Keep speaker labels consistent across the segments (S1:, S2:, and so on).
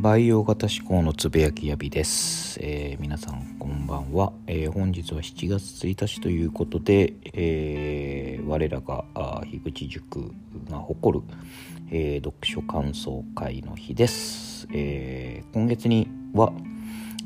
S1: 培養型思考のつぶやきやびです、えー、皆さんこんばんは、えー、本日は7月1日ということで、えー、我らが樋口塾が誇る、え読書感想会の日です、え今月には、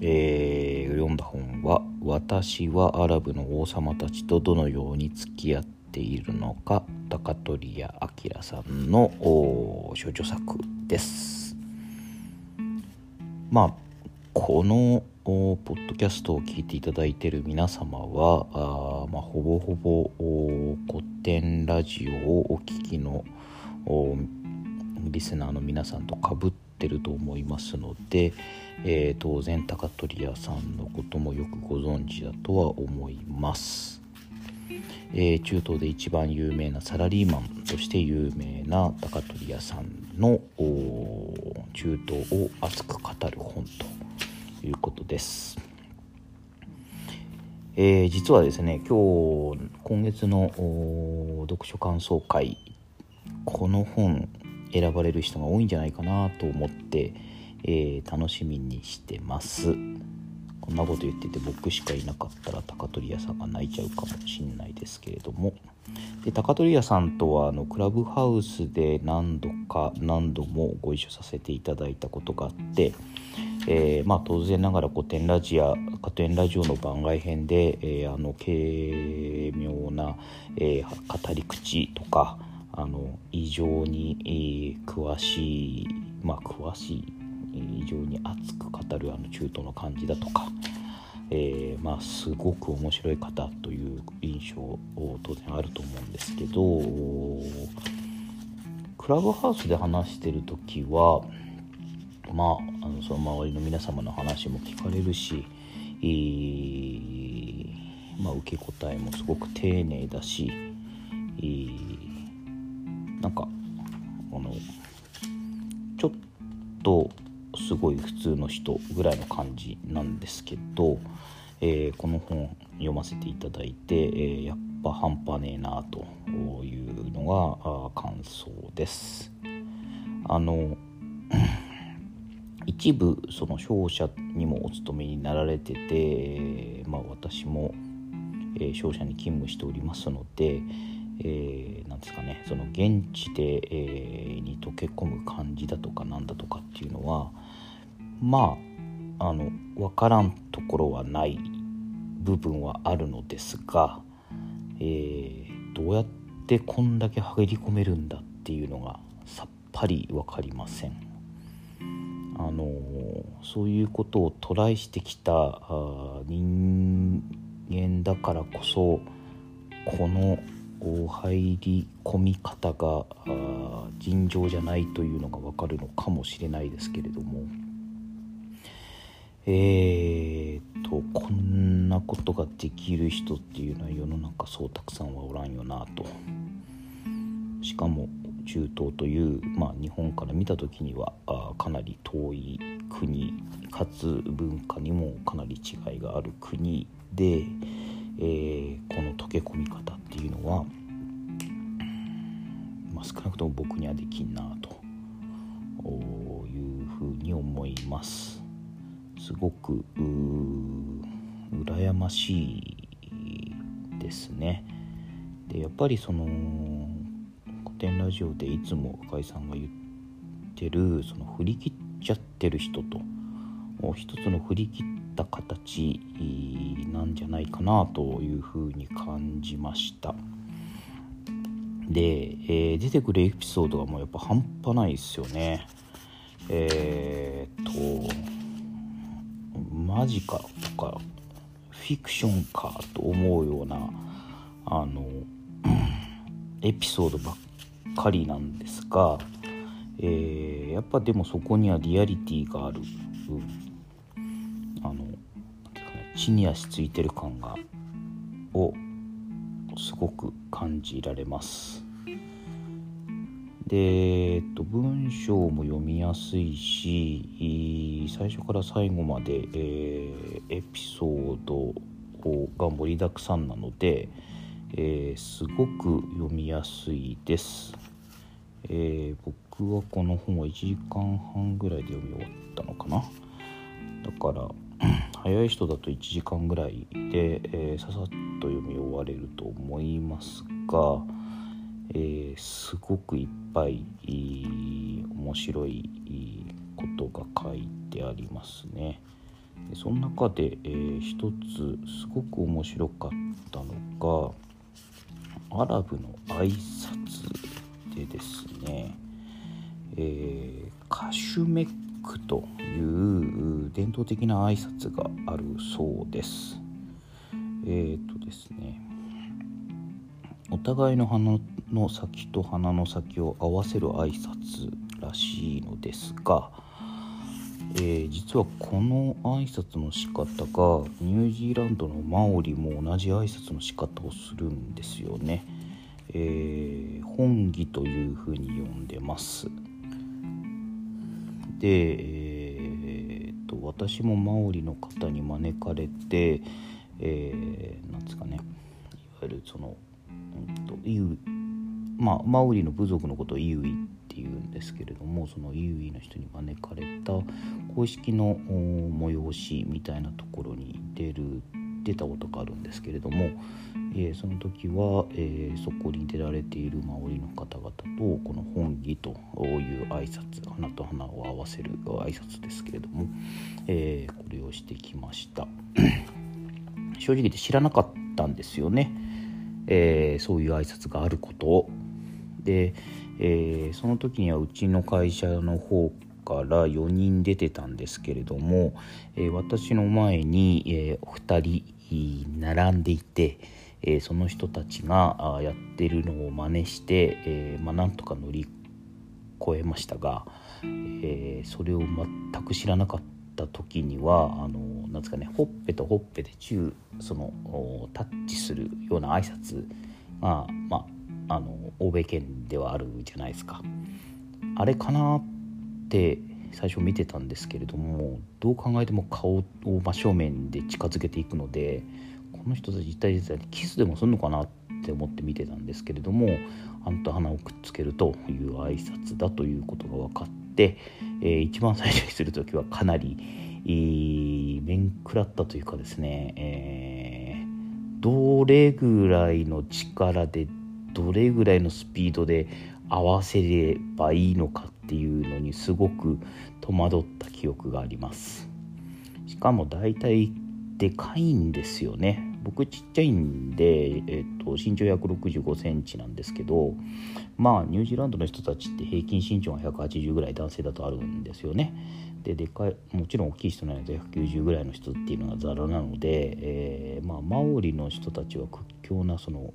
S1: え読んだ本は「私はアラブの王様たちとどのように付き合っているのか」高取屋明さんの少女作です。まあこのポッドキャストを聞いていただいている皆様はあ、まあ、ほぼほぼ古典ラジオをお聞きのリスナーの皆さんとかぶってると思いますので、えー、当然高取屋さんのこともよくご存知だとは思います。えー、中東で一番有名なサラリーマンとして有名な高取屋さんの中東を熱く語る本ということです。えー、実はですね今日今月の読書感想会この本選ばれる人が多いんじゃないかなと思って、えー、楽しみにしてます。こんなこと言ってて僕しかいなかったら高取屋さんが泣いちゃうかもしんないですけれどもで高取屋さんとはあのクラブハウスで何度か何度もご一緒させていただいたことがあって、えー、まあ、当然ながら古典ラジア古典ラジオの番外編で、えー、あの軽妙な、えー、語り口とかあの異常に、え詳しいまあ詳しい非常に熱く語るあの中東の感じだとか、えー、まあ、すごく面白い方という印象を当然あると思うんですけどクラブハウスで話してる時はまああのその周りの皆様の話も聞かれるし、えー、まあ、受け答えもすごく丁寧だし、えー、なんかあのちょっとごい普通の人ぐらいの感じなんですけど、えー、この本読ませていただいて、えー、やっぱ半端ねえなというのが感想です。あの 一部その商社にもお勤めになられてて、まあ、私も、え、商社に勤務しておりますので、えー、なんですかねその現地で、えー、に溶け込む感じだとかなんだとかっていうのはまああの分からんところはない部分はあるのですが、えー、どうやってこんだけ入り込めるんだっていうのがさっぱり分かりません。あのそういうことをトライしてきたあ人間だからこそこの入り込み方が尋常じゃないというのが分かるのかもしれないですけれどもえーとこんなことができる人っていうのは世の中そうたくさんはおらんよなとしかも中東という、まあ、日本から見た時にはあかなり遠い国かつ文化にもかなり違いがある国で、えー、この溶け込み方っていうのは、まあ、少なくとも僕にはできんなというふうに思います。すごく羨ましいですね。でやっぱりその古典ラジオでいつも赤井さんが言ってるその振り切っちゃってる人と一つの振り切った形なんじゃないかなというふうに感じましたで、えー、出てくるエピソードがもうやっぱ半端ないですよねえー、っとマジかとかフィクションかと思うようなあのエピソードばっかりなんですが、えー、やっぱでもそこにはリアリティがある、うん、あの地に足ついてる感がをすごく感じられます。で、えっと、文章も読みやすいし最初から最後まで、えー、エピソードが盛りだくさんなので、えー、すごく読みやすいです、えー、僕はこの本は1時間半ぐらいで読み終わったのかな。だから早い人だと1時間ぐらいで、え、ささっと読み終われると思いますが、えー、すごくいっぱい面白いことが書いてありますね。でその中で、えー、一つすごく面白かったのがアラブの挨拶でですね、えー、カシュメックという伝統的な挨拶があるそうです。えっ、ー、とですねお互いの鼻の先と鼻の先を合わせる挨拶らしいのですが、えー、実はこの挨拶の仕方がニュージーランドのマオリも同じ挨拶の仕方をするんですよね。えー、本義というふうに呼んでます。で、えー、と私もマオリの方に招かれて、えー、なんですかねいわゆるその、うんと、イウまあ、マオリの部族のことをイウイっていうんですけれどもそのイウイの人に招かれた公式の催しみたいなところに出る出たことがあるんですけれども、えー、その時は、えー、そこに出られているマオリの方々とこの本義という挨拶花と花を合わせる挨拶ですけれども、えー、これをしてきました。正直言って知らなかったんですよね、えそういう挨拶があること。で、えその時にはうちの会社の方から4人出てたんですけれども、え私の前に、え2人並んでいて、え、その人たちがやってるのを真似して、え、まあ、なんとか乗り越えましたが、え、それを全く知らなかった。た時にはあのなんですかねほっぺとほっぺで中そのタッチするような挨拶が、まあ、あの欧米圏ではあるじゃないですか。あれかなって最初見てたんですけれどもどう考えても顔を真正面で近づけていくのでこの人たち一体実はキスでもするのかなって思って見てたんですけれども「あんと鼻をくっつける」という挨拶だということが分かって、えー、一番最初にする時はかなり、面食らったというかですね、えー、どれぐらいの力でどれぐらいのスピードで合わせればいいのかっていうのにすごく戸惑った記憶があります。しかも大体でかいんですよね。僕ちっちゃいんで、えっと、身長1 6 5センチなんですけどまあニュージーランドの人たちって平均身長が180ぐらい男性だとあるんですよね。ででかいもちろん大きい人なので190ぐらいの人っていうのがザラなので、えー、まあ、マオリの人たちは屈強なその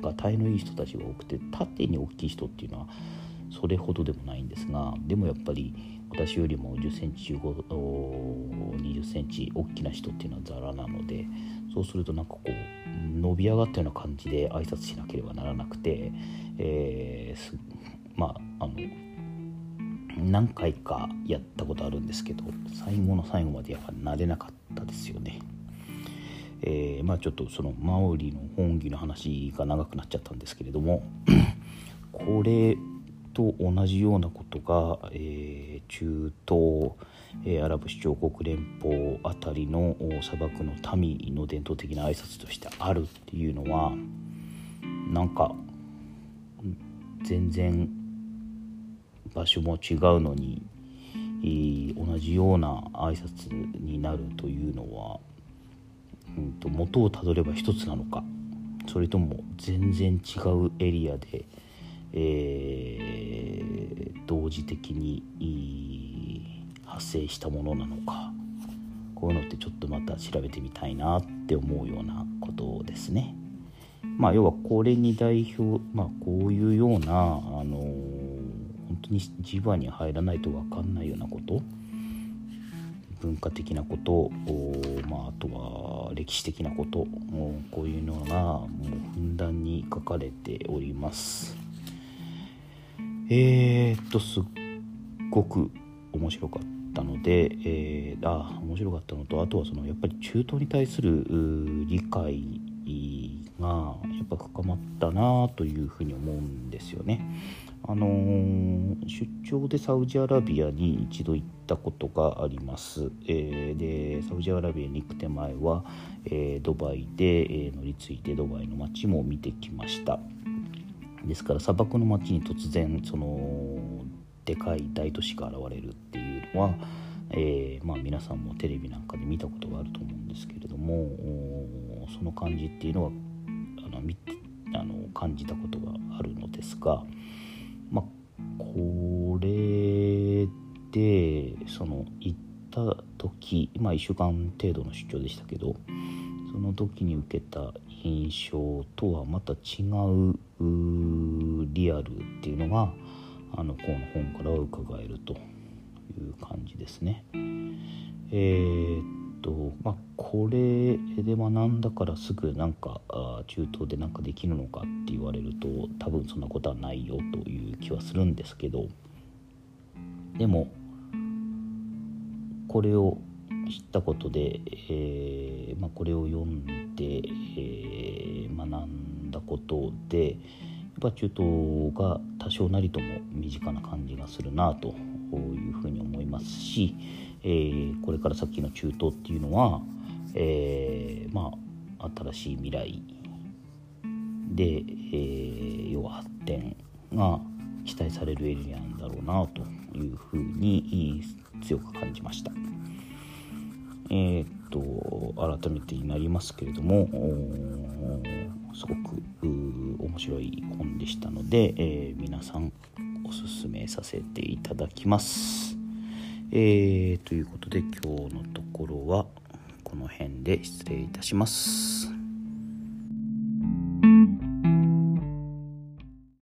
S1: が体のいい人たちが多くて縦に大きい人っていうのはそれほどでもないんですがでもやっぱり私よりも1 0センチ1 5 2 0センチ大きな人っていうのはザラなのでそうするとなんかこう伸び上がったような感じで挨拶しなければならなくて、えー、まああの何回かやったことあるんですけど最後の最後までやっぱ慣れなかったですよね。えー、まあちょっとそのマオリの本義の話が長くなっちゃったんですけれども これと同じようなことが、えー、中東、えー、アラブ首長国連邦あたりの砂漠の民の伝統的な挨拶としてあるっていうのはなんか全然場所も違うのに同じような挨拶になるというのは、うんと、元をたどれば一つなのかそれとも全然違うエリアで、えー、同時的に発生したものなのかこういうのってちょっとまた調べてみたいなって思うようなことですね。まあ、要はこれに代表、まあ、こういうような、あの本当に磁場に入らないと分かんないようなこと文化的なことまあ、あとは歴史的なことこういうのがもうふんだんに書かれております。えー、っとすっごく面白かったので、えー、あ面白かったのとあとはそのやっぱり中東に対する理解がやっぱ深まったなというふうに思うんですよね。あのー、出張でサウジアラビアに一度行ったことがあります、えー、でサウジアラビアに行く手前は、えー、ドバイで、え乗り継いでドバイの街も見てきましたですから砂漠の街に突然そのでかい大都市が現れるっていうのは、えまあ、皆さんもテレビなんかで見たことがあると思うんですけれどもその感じっていうのはあのあの感じたことがあるのですが、まあ、これでその行った時まあ1週間程度の出張でしたけどその時に受けた印象とはまた違うリアルっていうのがあのこの本からは伺えるという感じですね。えーとまあ、これで学んだからすぐなんかあ中東でなんかできるのかって言われると多分そんなことはないよという気はするんですけどでもこれを知ったことで、えーまあ、これを読んで、えー、学んだことでやっぱ中東が多少なりとも身近な感じがするなというふうに思いますしえー、これから先の中東っていうのは、え、まあ新しい未来で、え、要は発展が期待されるエリアなんだろうなというふうに強く感じました。改めてになりますけれどもすごく面白い本でしたので、えー、皆さんおすすめさせていただきます。えー、ということで今日のところはこの辺で失礼いたします。